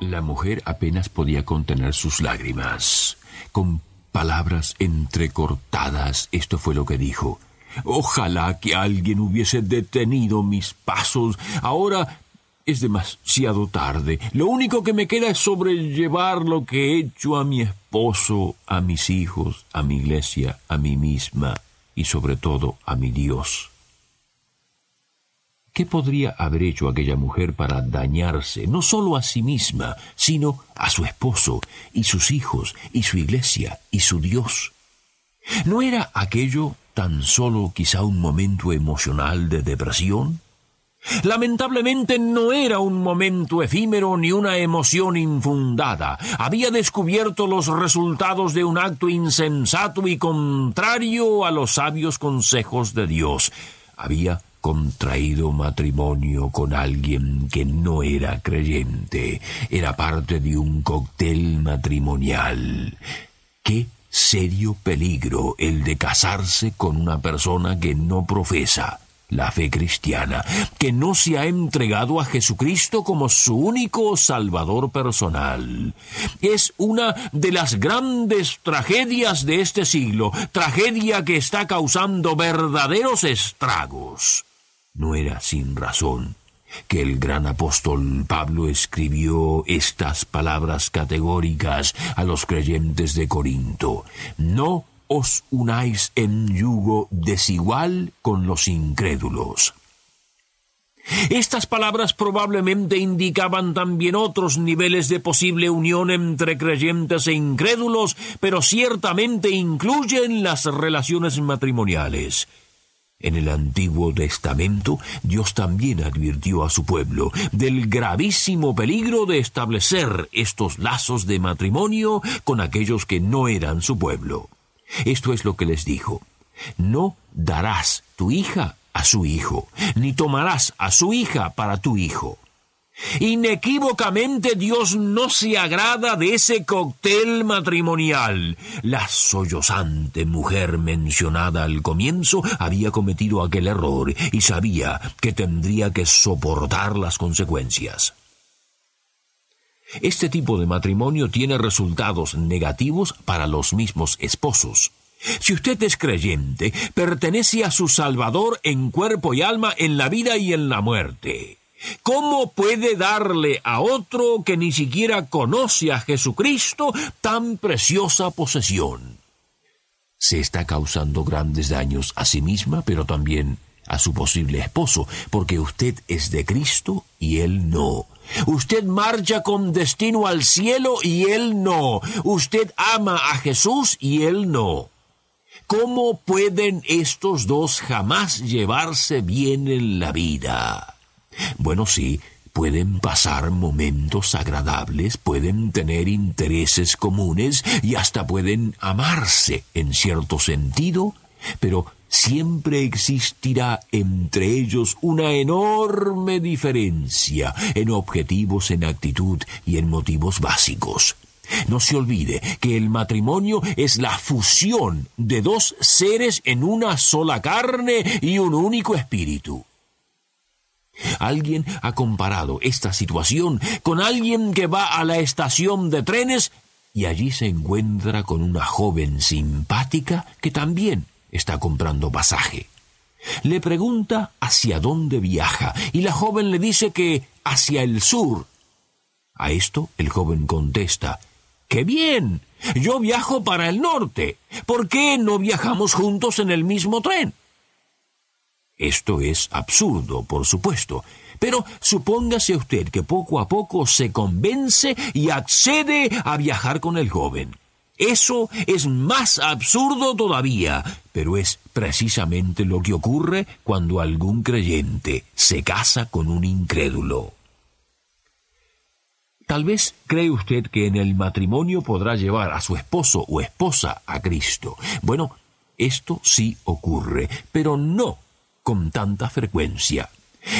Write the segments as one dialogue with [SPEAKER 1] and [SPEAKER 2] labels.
[SPEAKER 1] La mujer apenas podía contener sus lágrimas. Con palabras entrecortadas, esto fue lo que dijo. Ojalá que alguien hubiese detenido mis pasos. Ahora es demasiado tarde. Lo único que me queda es sobrellevar lo que he hecho a mi esposo, a mis hijos, a mi iglesia, a mí misma y sobre todo a mi Dios. ¿Qué podría haber hecho aquella mujer para dañarse no solo a sí misma, sino a su esposo y sus hijos y su iglesia y su Dios? ¿No era aquello tan solo quizá un momento emocional de depresión? Lamentablemente no era un momento efímero ni una emoción infundada. Había descubierto los resultados de un acto insensato y contrario a los sabios consejos de Dios. Había contraído matrimonio con alguien que no era creyente, era parte de un cóctel matrimonial. Qué serio peligro el de casarse con una persona que no profesa la fe cristiana, que no se ha entregado a Jesucristo como su único Salvador personal. Es una de las grandes tragedias de este siglo, tragedia que está causando verdaderos estragos. No era sin razón que el gran apóstol Pablo escribió estas palabras categóricas a los creyentes de Corinto. No os unáis en yugo desigual con los incrédulos. Estas palabras probablemente indicaban también otros niveles de posible unión entre creyentes e incrédulos, pero ciertamente incluyen las relaciones matrimoniales. En el Antiguo Testamento, Dios también advirtió a su pueblo del gravísimo peligro de establecer estos lazos de matrimonio con aquellos que no eran su pueblo. Esto es lo que les dijo. No darás tu hija a su hijo, ni tomarás a su hija para tu hijo. Inequívocamente Dios no se agrada de ese cóctel matrimonial. La sollozante mujer mencionada al comienzo había cometido aquel error y sabía que tendría que soportar las consecuencias. Este tipo de matrimonio tiene resultados negativos para los mismos esposos. Si usted es creyente, pertenece a su Salvador en cuerpo y alma, en la vida y en la muerte. ¿Cómo puede darle a otro que ni siquiera conoce a Jesucristo tan preciosa posesión? Se está causando grandes daños a sí misma, pero también a su posible esposo, porque usted es de Cristo y él no. Usted marcha con destino al cielo y él no. Usted ama a Jesús y él no. ¿Cómo pueden estos dos jamás llevarse bien en la vida? Bueno, sí, pueden pasar momentos agradables, pueden tener intereses comunes y hasta pueden amarse en cierto sentido, pero siempre existirá entre ellos una enorme diferencia en objetivos, en actitud y en motivos básicos. No se olvide que el matrimonio es la fusión de dos seres en una sola carne y un único espíritu. Alguien ha comparado esta situación con alguien que va a la estación de trenes y allí se encuentra con una joven simpática que también está comprando pasaje. Le pregunta hacia dónde viaja y la joven le dice que hacia el sur. A esto el joven contesta ¡Qué bien! Yo viajo para el norte. ¿Por qué no viajamos juntos en el mismo tren? Esto es absurdo, por supuesto, pero supóngase usted que poco a poco se convence y accede a viajar con el joven. Eso es más absurdo todavía, pero es precisamente lo que ocurre cuando algún creyente se casa con un incrédulo. Tal vez cree usted que en el matrimonio podrá llevar a su esposo o esposa a Cristo. Bueno, esto sí ocurre, pero no con tanta frecuencia.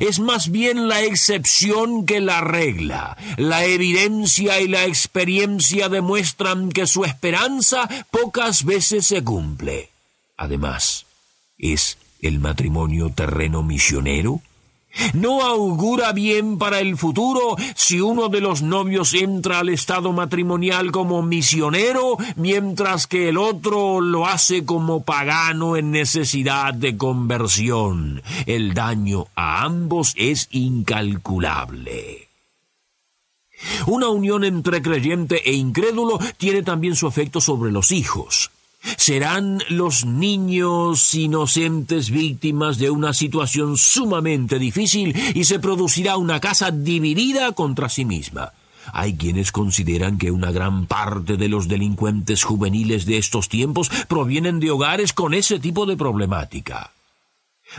[SPEAKER 1] Es más bien la excepción que la regla. La evidencia y la experiencia demuestran que su esperanza pocas veces se cumple. Además, ¿es el matrimonio terreno misionero? ¿No augura bien para el futuro si uno de los novios entra al estado matrimonial como misionero, mientras que el otro lo hace como pagano en necesidad de conversión? El daño a ambos es incalculable. Una unión entre creyente e incrédulo tiene también su efecto sobre los hijos. Serán los niños inocentes víctimas de una situación sumamente difícil y se producirá una casa dividida contra sí misma. Hay quienes consideran que una gran parte de los delincuentes juveniles de estos tiempos provienen de hogares con ese tipo de problemática.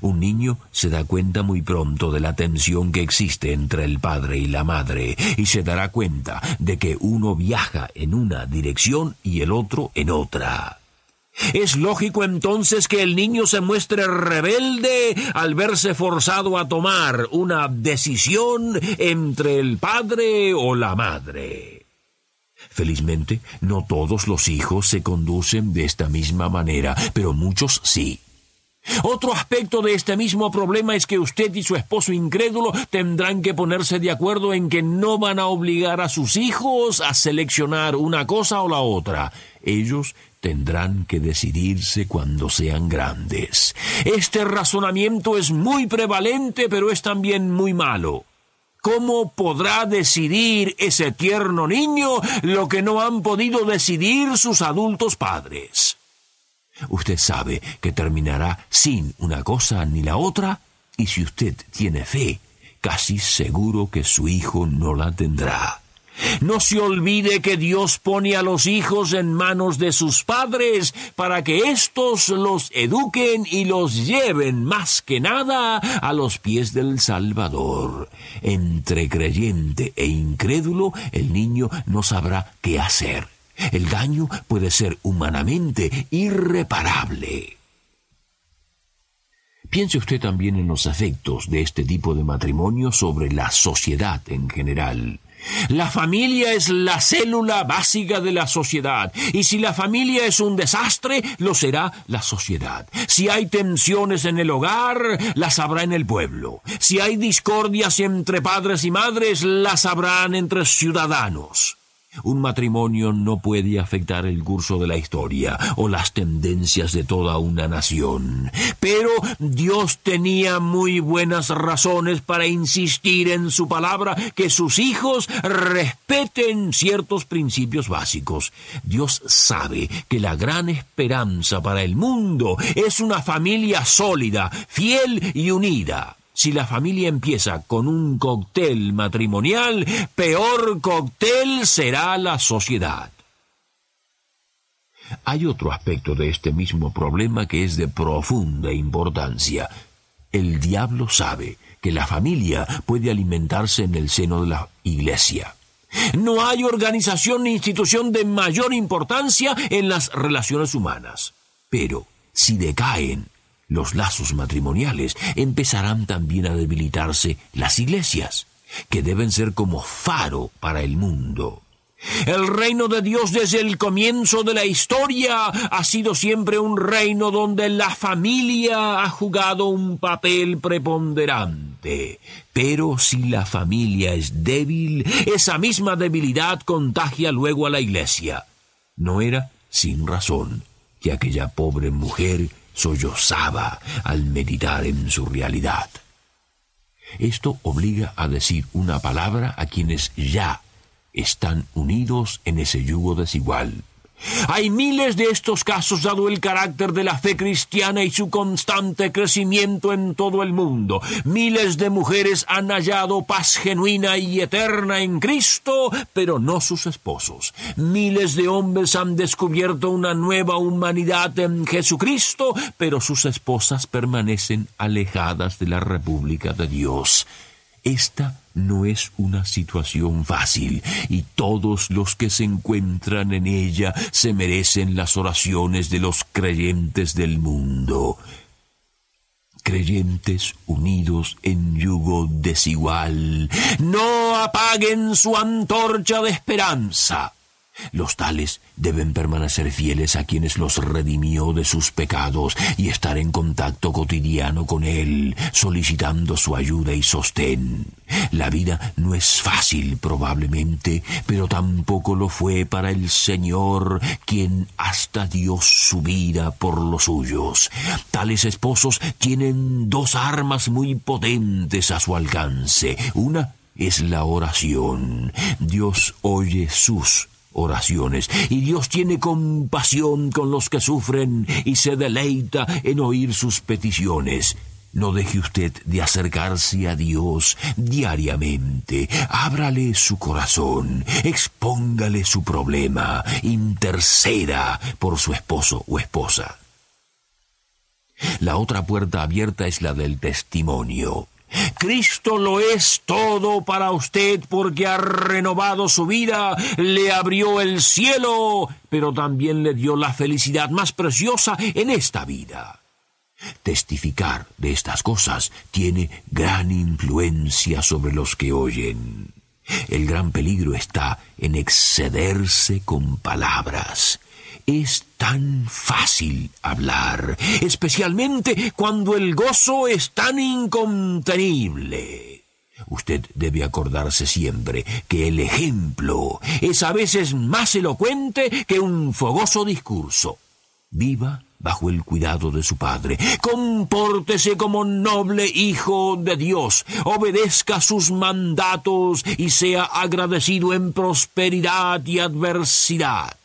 [SPEAKER 1] Un niño se da cuenta muy pronto de la tensión que existe entre el padre y la madre y se dará cuenta de que uno viaja en una dirección y el otro en otra. Es lógico entonces que el niño se muestre rebelde al verse forzado a tomar una decisión entre el padre o la madre. Felizmente, no todos los hijos se conducen de esta misma manera, pero muchos sí. Otro aspecto de este mismo problema es que usted y su esposo incrédulo tendrán que ponerse de acuerdo en que no van a obligar a sus hijos a seleccionar una cosa o la otra. Ellos tendrán que decidirse cuando sean grandes. Este razonamiento es muy prevalente, pero es también muy malo. ¿Cómo podrá decidir ese tierno niño lo que no han podido decidir sus adultos padres? Usted sabe que terminará sin una cosa ni la otra, y si usted tiene fe, casi seguro que su hijo no la tendrá. No se olvide que Dios pone a los hijos en manos de sus padres para que éstos los eduquen y los lleven más que nada a los pies del Salvador. Entre creyente e incrédulo, el niño no sabrá qué hacer. El daño puede ser humanamente irreparable. Piense usted también en los efectos de este tipo de matrimonio sobre la sociedad en general. La familia es la célula básica de la sociedad, y si la familia es un desastre, lo será la sociedad. Si hay tensiones en el hogar, las habrá en el pueblo. Si hay discordias entre padres y madres, las habrán entre ciudadanos. Un matrimonio no puede afectar el curso de la historia o las tendencias de toda una nación. Pero Dios tenía muy buenas razones para insistir en su palabra que sus hijos respeten ciertos principios básicos. Dios sabe que la gran esperanza para el mundo es una familia sólida, fiel y unida. Si la familia empieza con un cóctel matrimonial, peor cóctel será la sociedad. Hay otro aspecto de este mismo problema que es de profunda importancia. El diablo sabe que la familia puede alimentarse en el seno de la iglesia. No hay organización ni institución de mayor importancia en las relaciones humanas. Pero si decaen los lazos matrimoniales, empezarán también a debilitarse las iglesias, que deben ser como faro para el mundo. El reino de Dios desde el comienzo de la historia ha sido siempre un reino donde la familia ha jugado un papel preponderante. Pero si la familia es débil, esa misma debilidad contagia luego a la iglesia. No era sin razón que aquella pobre mujer sollozaba al meditar en su realidad. Esto obliga a decir una palabra a quienes ya están unidos en ese yugo desigual. Hay miles de estos casos dado el carácter de la fe cristiana y su constante crecimiento en todo el mundo. Miles de mujeres han hallado paz genuina y eterna en Cristo, pero no sus esposos. Miles de hombres han descubierto una nueva humanidad en Jesucristo, pero sus esposas permanecen alejadas de la República de Dios. Esta no es una situación fácil y todos los que se encuentran en ella se merecen las oraciones de los creyentes del mundo. Creyentes unidos en yugo desigual, no apaguen su antorcha de esperanza. Los tales deben permanecer fieles a quienes los redimió de sus pecados y estar en contacto cotidiano con Él, solicitando su ayuda y sostén. La vida no es fácil probablemente, pero tampoco lo fue para el Señor, quien hasta dio su vida por los suyos. Tales esposos tienen dos armas muy potentes a su alcance. Una es la oración. Dios oye sus oraciones, y Dios tiene compasión con los que sufren y se deleita en oír sus peticiones. No deje usted de acercarse a Dios diariamente. Ábrale su corazón, expóngale su problema, interceda por su esposo o esposa. La otra puerta abierta es la del testimonio. Cristo lo es todo para usted porque ha renovado su vida, le abrió el cielo, pero también le dio la felicidad más preciosa en esta vida. Testificar de estas cosas tiene gran influencia sobre los que oyen. El gran peligro está en excederse con palabras. Es tan fácil hablar, especialmente cuando el gozo es tan incontenible. Usted debe acordarse siempre que el ejemplo es a veces más elocuente que un fogoso discurso. Viva bajo el cuidado de su Padre. Compórtese como noble hijo de Dios. Obedezca sus mandatos y sea agradecido en prosperidad y adversidad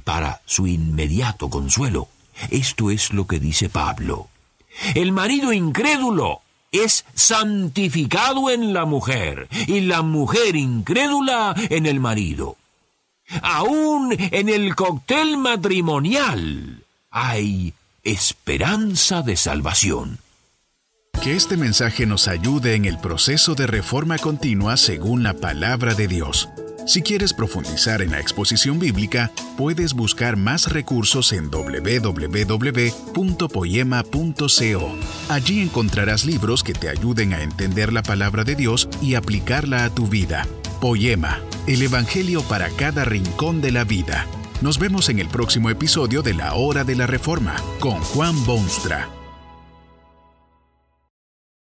[SPEAKER 1] para su inmediato consuelo. Esto es lo que dice Pablo. El marido incrédulo es santificado en la mujer y la mujer incrédula en el marido. Aún en el cóctel matrimonial hay esperanza de salvación.
[SPEAKER 2] Que este mensaje nos ayude en el proceso de reforma continua según la palabra de Dios. Si quieres profundizar en la exposición bíblica, puedes buscar más recursos en www.poema.co. Allí encontrarás libros que te ayuden a entender la palabra de Dios y aplicarla a tu vida. Poema, el Evangelio para cada rincón de la vida. Nos vemos en el próximo episodio de La Hora de la Reforma con Juan Bonstra.